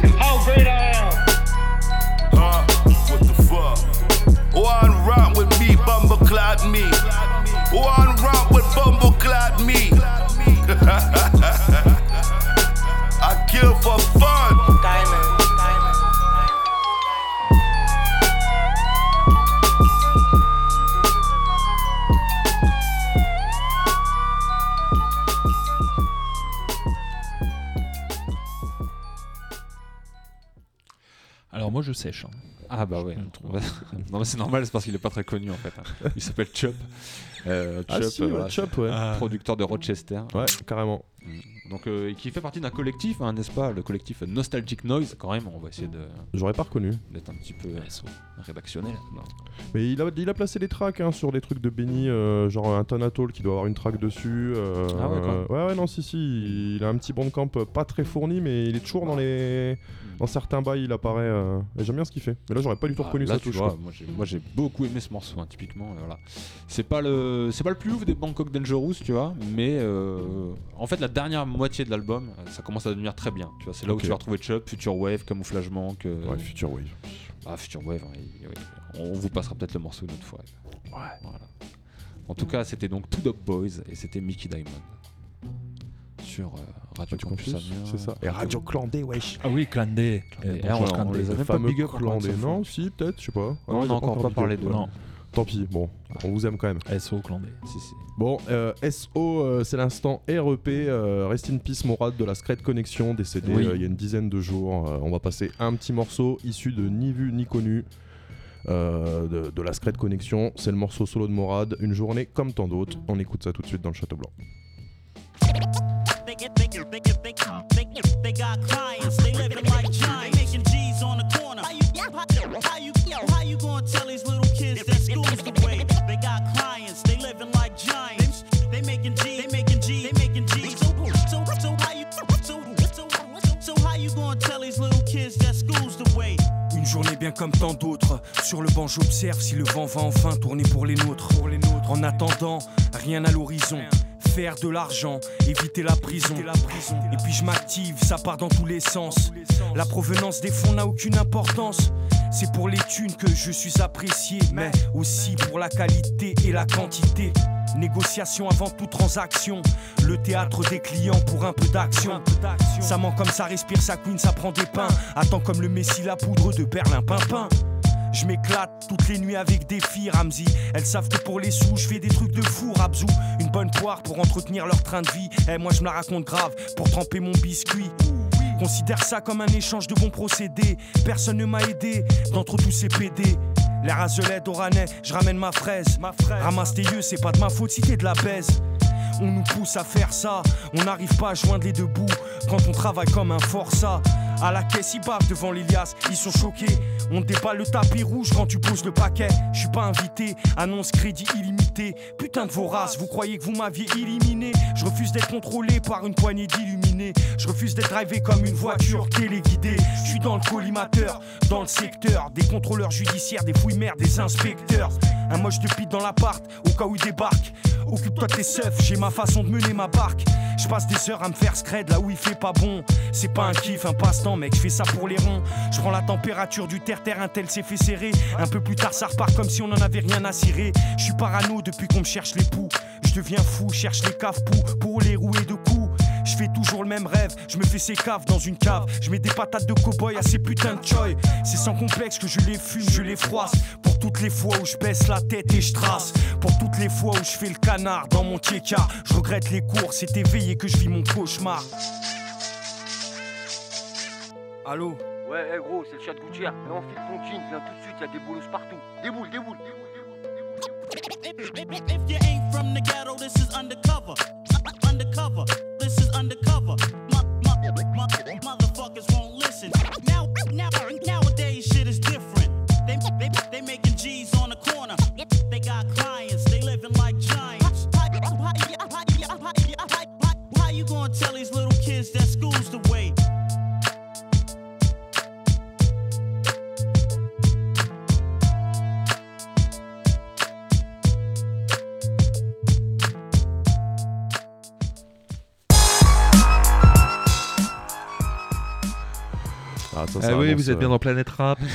sèche. hein. Ah bah ouais. Non mais c'est normal, c'est parce qu'il est pas très connu en fait. hein. Il s'appelle Chop. Euh, Ah si, ouais, voilà, Chop, ouais. un Producteur de Rochester. Ouais, carrément. Mm. Donc euh, et qui fait partie d'un collectif, hein, n'est-ce pas Le collectif Nostalgic Noise. Quand même, on va essayer de. J'aurais pas reconnu. D'être un petit peu euh, rédactionnel. Non. Mais il a, il a placé des tracks hein, sur des trucs de Benny, euh, genre un Thanatos qui doit avoir une track dessus. euh, Ah ouais, quoi. ouais, ouais, non, si, si. Il a un petit bandcamp euh, pas très fourni, mais il est toujours dans les. Dans certains bails, il apparaît. euh, et J'aime bien ce qu'il fait. Mais là, j'aurais pas du tout Ah, reconnu là, sa tu vois, moi j'ai- beaucoup aimé ce morceau, hein, typiquement. euh, voilà. C'est pas le, c'est pas le plus ouf des Bangkok Dangerous, tu vois, mais euh, en fait la dernière moitié de l'album, ça commence à devenir très bien. Tu vois, c'est là où tu vas retrouver Chop, Future Wave, Camouflage Manque. Ouais, Future Wave. Ah, Future Wave, hein, il- oui. on vous passera peut-être le morceau une autre fois. Voilà. En tout cas, c'était donc Two Dog Boys et c'était Mickey Diamond sur euh, Radio Radio Campus c'est ça. Et Radio Clandé, wesh. Ah oui, Clandé. Clandé. Eh, Ah, on- les a même pas fameux big up Clandé. fois. Non, si, peut-être, je sais pas. Ah Non, on n'a encore pas parlé d'eux. Non. Tant pis, bon, on vous aime quand même. SO Clandé. Si, si. Bon, euh, SO, euh, c'est l'instant REP, euh, Rest in Peace Morad de la Scred Connection, décédé Oui. euh, il y a une dizaine de jours. Euh, on va passer un petit morceau issu de Ni vu ni connu euh, de, de la Scred Connection. C'est le morceau solo de Morad, une journée comme tant d'autres. On écoute ça tout de suite dans le Château Blanc. They, they, they, they, they, they, got clients, they living like giants, making G's on the corner. How you, how you, how you gonna tell these little kids that school's the way? They got clients, they living like giants, they making G, they making G, they making G. So, so, so how you, so, so, so how you gonna tell these little kids that school's the way? Une journée bien comme tant d'autres. Sur le banc, j'observe si le vent va enfin tourner pour les nôtres. Pour les nôtres. En attendant, rien à l'horizon. Faire de l'argent, éviter la prison. Et puis je m'active, ça part dans tous les sens. La provenance des fonds n'a aucune importance. C'est pour les thunes que je suis apprécié, mais aussi pour la qualité et la quantité. Négociation avant toute transaction. Le théâtre des clients pour un peu d'action. Ça ment comme ça respire, sa queen, ça prend des pains. Attends comme le messie, la poudre de Berlin Pimpin. Je m'éclate toutes les nuits avec des filles, Ramsey. Elles savent que pour les sous, je fais des trucs de fou, Rabzou. Une bonne poire pour entretenir leur train de vie. Eh, moi je me la raconte grave pour tremper mon biscuit. Considère ça comme un échange de bons procédés. Personne ne m'a aidé d'entre tous ces PD. L'air azelette oranais, je ramène ma fraise. Ramasse tes yeux, c'est pas de ma faute si t'es de la baise. On nous pousse à faire ça, on n'arrive pas à joindre les deux bouts quand on travaille comme un forçat. À la caisse, ils bavent devant l'Ilias, ils sont choqués. On déballe le tapis rouge quand tu poses le paquet. Je suis pas invité, annonce crédit illimité. Putain de vorace, vous croyez que vous m'aviez éliminé? Je refuse d'être contrôlé par une poignée d'illuminés. Je refuse d'être drivé comme une voiture téléguidée. Je suis dans le collimateur, dans le secteur. Des contrôleurs judiciaires, des fouilles mères, des inspecteurs. Un moche de pite dans l'appart, au cas où il débarque. Occupe-toi de tes seufs, j'ai ma façon de mener ma barque. Je passe des heures à me faire scred là où il fait pas bon. C'est pas un kiff, un passe-temps, mec, je fais ça pour les ronds. Je prends la température du terre-terre, un tel s'est fait serrer. Un peu plus tard, ça repart comme si on en avait rien à cirer. Je suis parano depuis qu'on me cherche les poux. Je deviens fou, cherche les caves poux pour les rouer de coups. Je fais toujours le même rêve, je me fais ces caves dans une cave. Je mets des patates de cow-boy à ces putains de choy. C'est sans complexe que je les fume, je les froisse. Pour toutes les fois où je baisse la tête et je trace. Pour toutes les fois où je fais le canard dans mon tieka. Je regrette les cours, c'est éveillé que je vis mon cauchemar. Allô Ouais, eh, gros, c'est le chat de Gouttière. On file ton jean, viens tout de suite, y'a des boules partout. Des boules, des boules, des boules. If you ain't from the ghetto, this is undercover. Undercover, this is undercover. Vous êtes bien euh, dans Planète Rap.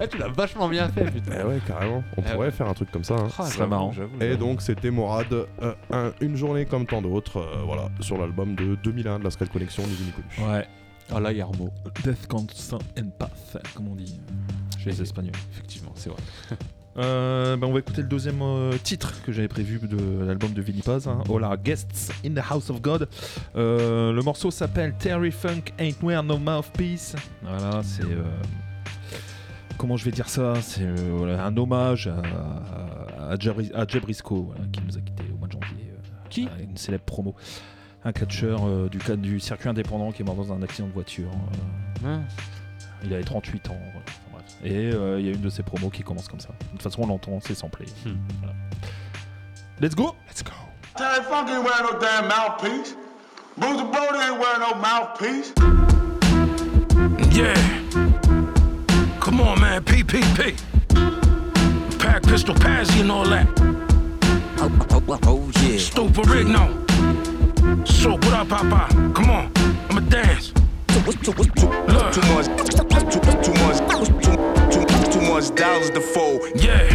Eh, tu l'as vachement bien fait, putain. Eh ouais, carrément. On Eh pourrait ouais. faire un truc comme ça. hein. Ah, Ce serait j'avoue, marrant. Et donc c'était Morad, euh, un- une journée comme tant d'autres, euh, voilà, sur l'album de 2001 de la Skull Connection, ni connu. Ouais. Ah là, Yarmo. Death Constant and Path, comme on dit chez les Espagnols. Effectivement, c'est vrai. Euh, bah, on va écouter le deuxième euh, titre que j'avais prévu de l'album de Vinny Paz, hein, All Our Guests in the House of God. Euh, le morceau s'appelle Terry Funk Ain't Wear No Mouthpiece. Voilà, c'est. comment je vais dire ça? C'est voilà, un hommage à, à, Jabri- à voilà, qui nous a quitté au mois de janvier. qui? Une célèbre promo. Un catcheur du, circuit indépendant qui est mort dans un accident de voiture. euh, il avait 38 ans. voilà. Et euh, il y a une de ses promos qui commence comme ça. De toute façon, on l'entend, c'est samplé. Voilà. Let's go Let's go Terry Funk ain't wearing no damn mouthpiece. Boozy Brody ain't wearing no mouthpiece. Yeah. Come on, man. PPP. Pack pistol Pazzy and all that. Oh, yeah. Stupid Rigno. So, what up, Papa? Come on. I'ma dance. Look. Too much, too, too much, too, too, too much dollars to fold. Yeah.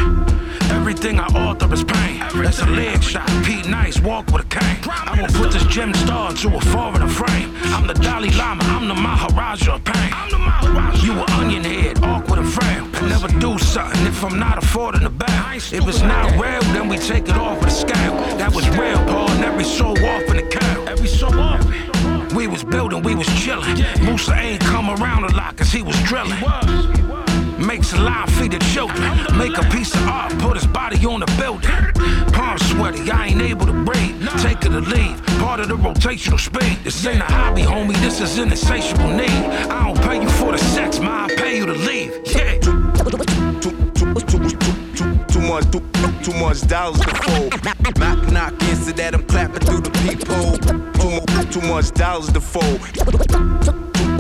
Everything I author is pain. That's a leg shot. Pete Nice walk with a cane. I'm gonna put this gem star to a foreigner frame. I'm the Dalai Lama. I'm the Maharaja of pain. You an onion head, awkward and frail. I never do something if I'm not affording the bail. If it's not real, then we take it off with a scale. That was real, Paul, and every so often it count. Every so often. We was building, we was chilling. Musa ain't come around a lot cause he was drilling. Makes a line feed the children. Make a piece of art, put his body on the building. Palm sweaty, I ain't able to breathe. Take it or leave, part of the rotational speed. This ain't a hobby, homie, this is an insatiable need. I don't pay you for the sex, man, I pay you to leave. Yeah. Too, too, too, too, too much, too, too much dollars to fold. Knock, knock, answer that, I'm clapping through the people. Too, too much dollars to fold.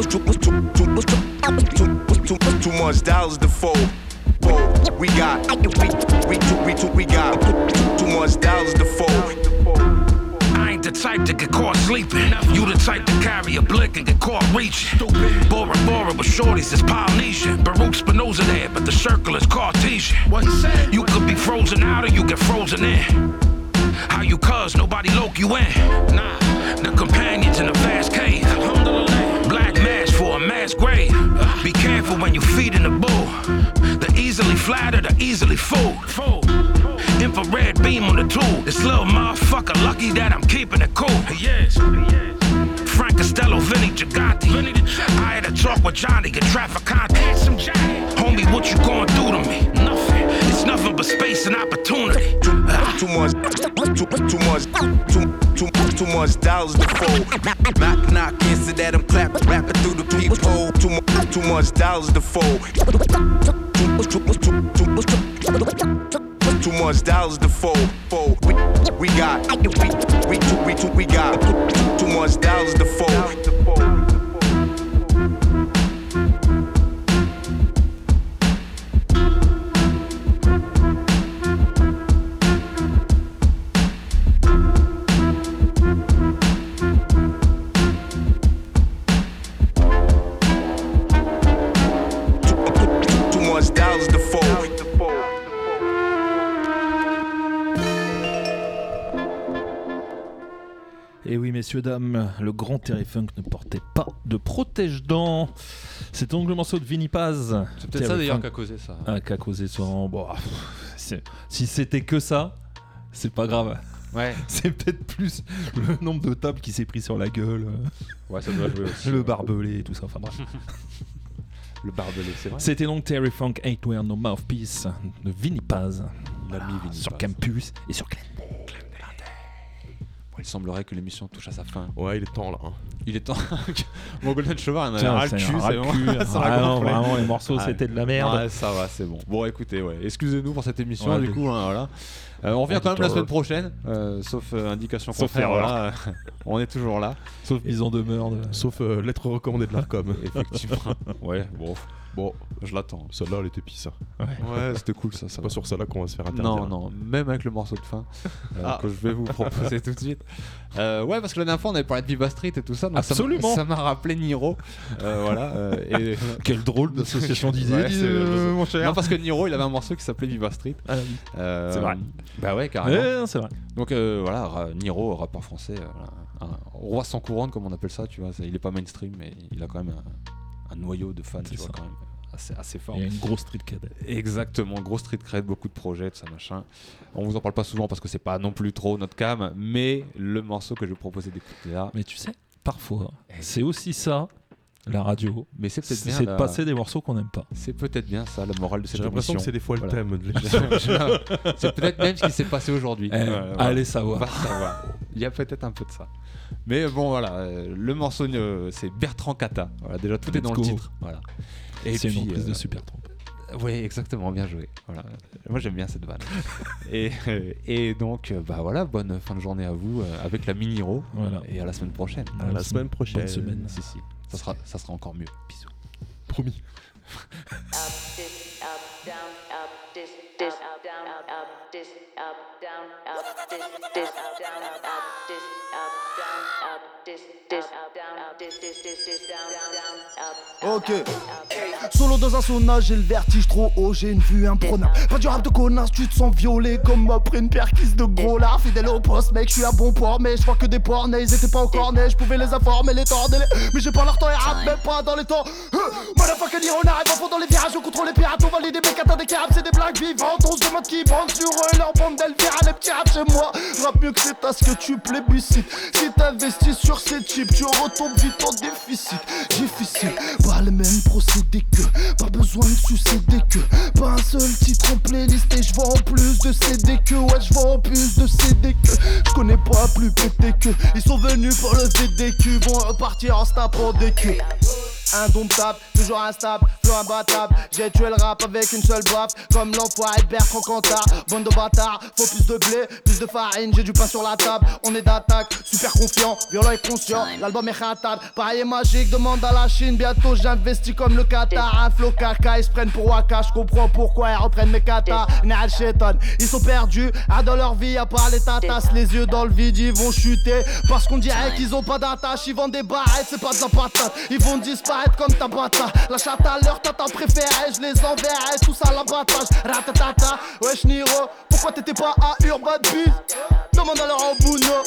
Too, too, too, too, too, too, too, too much dollars to fold. Fold. We got, we, we, we, we, we got too, too much dollars to fold. I ain't the type to get caught sleeping. You the type to carry a blick and get caught reaching. Stupid. Bora Bora, but shorties is Polynesian. Baruch Spinoza there, but the circle is Cartesian. What he said? You could be frozen out or you get frozen in. How you cuz nobody loke you in? Nah, the companions in the vast cave. Black mask for a mass grave. Be careful when you feed in the bull. The easily flattered are easily fooled. Infrared beam on the tool. This little motherfucker lucky that I'm keeping it cool. Yes. Frank Costello, Vinny Gigante. I had a talk with Johnny, get Trafficante. Homie, what you going through to me? Nothing. It's nothing but space and opportunity. Too much, too, too much, too, too, too much dollars to fold. Knock, knock, answer that I'm clapping, rapping through the peephole. Too, too much dollars to fold. Too, too, too, too, much dollars to fold. fold. We, we got, we, we, we, we got too, too much dollars to fold. Et oui, messieurs, dames, le grand Terry Funk ne portait pas de protège-dents. C'est donc le morceau de Vinny Paz. C'est peut-être ça, d'ailleurs, qui a causé ça. Ah, qui a causé ça. Bon, ah, si c'était que ça, c'est pas grave. Ouais. C'est peut-être plus le nombre de tables qui s'est pris sur la gueule. Ouais, ça doit jouer aussi. Le barbelé et tout ça. Enfin bref. Le barbelé, c'est vrai. C'était donc Terry Funk Ain't Wear No Mouthpiece de Vinny Paz. L'ami Vinny Sur Paz. Campus et sur Glen. Il semblerait que l'émission touche à sa fin. Ouais, il est temps là. hein. Il est temps. Mon Golden Cheval, on a un cul. Ah vraiment, les morceaux, c'était de la merde. Ouais, ça va, c'est bon. Bon, écoutez, ouais. Excusez-nous pour cette émission, Ouais, du coup, hein, voilà. Euh, on revient quand même la semaine prochaine, euh, sauf euh, indication Sauf contraire, voilà. on est toujours là. Sauf mise en demeure. de- Sauf euh, lettre recommandée de l'ARCOM. Effectivement. ouais, bon. Bon, je l'attends. Celle-là, elle était pisse. Ouais. Ouais, c'était cool ça. C'est pas sur celle-là qu'on va se faire interdire. Non, non, même avec le morceau de fin euh, Ah. que je vais vous proposer tout de suite. Euh, ouais, parce que la dernière fois on avait parlé de Viva Street et tout ça. donc ça m'a- Absolument. Ça m'a rappelé Niro. Euh, voilà. euh, et... Quelle drôle d'association d'idées, Ouais, euh, mon cher. Non, parce que Niro il avait un morceau qui s'appelait Viva Street. Ah oui. Euh, C'est vrai. Bah ouais, carrément. C'est vrai. Donc euh, voilà, Niro, rappeur français, euh, un roi sans couronne comme on appelle ça, tu vois. ça- il est pas mainstream, mais il a quand même un, un noyau de fans, tu vois, quand même assez, assez fort. Il y a une grosse street cred. Exactement, gros street cred, beaucoup de projets, tout ça machin. On vous en parle pas souvent parce que c'est pas non plus trop notre cam, mais le morceau que je vais proposer d'écouter là. Mais tu sais, parfois, c'est aussi ça, la radio. Mais c'est peut-être bien C'est de la- passer des morceaux qu'on n'aime pas. C'est peut-être bien ça, la morale de cette J'ai l'impression émission. que c'est des fois le Voilà. thème de l'émission. c'est peut-être même ce qui s'est passé aujourd'hui. Eh, allez savoir. Va savoir. Il y a peut-être un peu de ça. Mais bon, voilà, euh, le morceau, euh, c'est Bertrand Kata. Voilà, déjà, tout est dans go. le titre. Voilà. Et C'est une reprise euh, de Super Trump. Oui, exactement, bien joué. Voilà. Moi j'aime bien cette vanne. et, euh, et donc, bah voilà, bonne fin de journée à vous euh, avec la mini hero Voilà. Et à la semaine prochaine. À la semaine prochaine. Bonne semaine. Si, si. Ça sera, ça sera encore mieux. Bisous. Promis. Ok. Solo dans un sauna, j'ai le vertige trop haut, j'ai une vue imprenable. Pas du rap de connasse, tu te sens violé comme après une perquise de gros lard. Fidèle au poste, mec, je suis un bon port, mais je vois que des pornets, ils étaient pas encore nés, je pouvais les informer, les tordre, mais j'ai pas leur temps et rap, même pas dans les temps. Motherfucker, on arrive à fond dans les virages, on contrôle les pirates, on valide des bécatas, des carabes, c'est des blagues vivantes. On se qui bande sur eux, leur bande d'Elvira, les petits rap chez moi. Rap mieux que c'est à ce que tu plébiscites. Si t'investis sur ces chips, tu retombes vite en déficit. Difficile, pas les mêmes procédés que, pas besoin de succéder que, pas un seul titre en playlist et je vends plus de CD que, ouais, je vends plus de CD que, je connais pas plus pété que, ils sont venus pour le VDQ, vont repartir en se tapant des queues. Indomptable, toujours instable, flow imbattable. J'ai tué le rap avec une seule boîte, comme l'enfoiré Bertrand Cantat. Bande de bâtards, faut plus de blé, plus de farine, j'ai du pain sur la table. On est d'attaque, super confiant, violent et conscient. L'album est ratat, pareil et magique, demande à la Chine. Bientôt j'investis comme le Qatar. Un flow caca, ils se prennent pour Waka, je comprends pourquoi ils reprennent mes katas. Nal Shetan, ils sont perdus, ah, dans leur vie, à part les tatas, les yeux dans le vide, ils vont chuter. Parce qu'on dirait qu'ils ont pas d'attache, ils vendent des barrettes, c'est pas de la patate. Ils vont disparaître comme ta bata. La chatte à leur tata préférée, je les enverrai tous à l'abattage. Ratatata, wesh Niro, pourquoi t'étais pas à Urban Bus Demande alors en Bouno.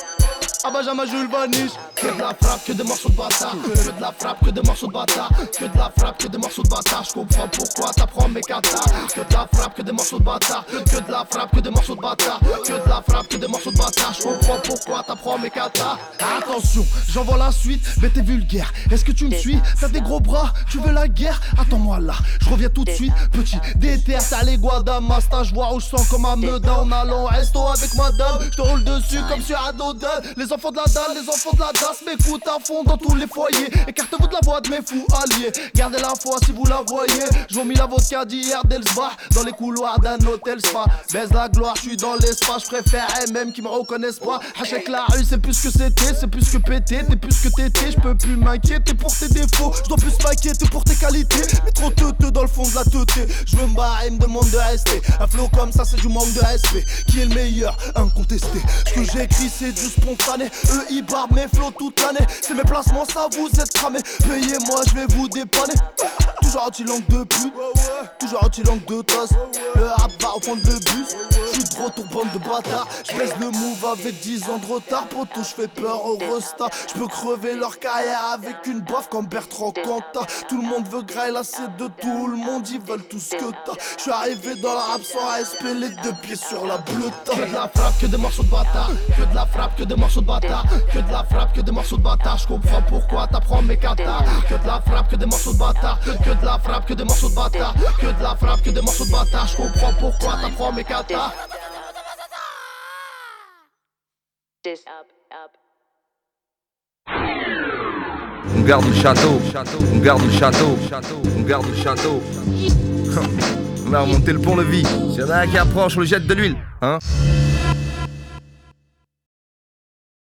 Ah bah jamais Jules Vanish Que de la frappe, que des morceaux de bâtard. Que de la frappe, que des morceaux de bâtard. Que de la frappe, que des morceaux de bâtard. Je comprends pourquoi t'apprends mes katas Que de la frappe, que des morceaux de bâtard. Que de la frappe, que des morceaux de bâtard. Que de la frappe, que des morceaux de bâtard. Je comprends pourquoi t'apprends mes katas Attention, j'envoie la suite, mais t'es vulgaire. Est-ce que tu me suis? T'as des gros bras, tu veux la guerre? Attends-moi là, je reviens tout de suite. Petit déter, t'as les Guadamas Je vois où je sens comme un meudin En allant resto avec madame Je te roule dessus comme sur Adodin Les enfants de la dalle, les enfants de la DAS M'écoutent à fond dans tous les foyers. Écartez-vous de la voix de mes fous alliés. Gardez la foi si vous la voyez. Je mis la vodka d'hier d'Elsbach Dans les couloirs d'un hôtel spa. Baise la gloire, je suis dans l'espace Je préférerais même qu'ils me reconnaissent pas. Hachek la rue, c'est plus que c'était C'est plus que pété, t'es plus que t'étais Je peux plus m'inquiéter pour tes défauts. Je dois plus m'inquiéter pour tes qualités. Mais trop teuteux dans le fond de la teuté Je me barrer, me demande de rester. Un flow comme ça c'est du manque de respect. Qui est le meilleur? Incontesté. Ce que j'écris c'est du spontané Eux ils barbent mes flots toute l'année. C'est mes placements ça vous êtes cramés. Payez-moi je vais vous dépanner. Toujours un petit langue de pute Toujours un petit langue de tasse Le rap va au fond de bus retour bande de bâtards. Le move avec 10 ans de retard. Poto je fais peur aux restas Je peux crever leur carrière avec une baffe comme Bertrand Cantat. Tout le monde veut grailler l'assiette de tout le monde. Ils veulent tout ce que t'as. Je suis arrivé dans le rap sans respect Les deux pieds sur la bleue Que de la frappe, que des morceaux de bâtard. Que de la frappe, que des morceaux de bâtard. Que de la frappe, que des morceaux de bâtard. Je comprends pourquoi t'apprends mes katas Que de la frappe, que des morceaux de bâtard. Que de la frappe, que des morceaux de bâtard. Que de la frappe, que des morceaux de bâtard. Je comprends pourquoi t'apprends mes katas On garde le château, on garde le château, on garde le château. On a remonté le pont-levis. S'il y en a un qui approche, on le jette de l'huile, hein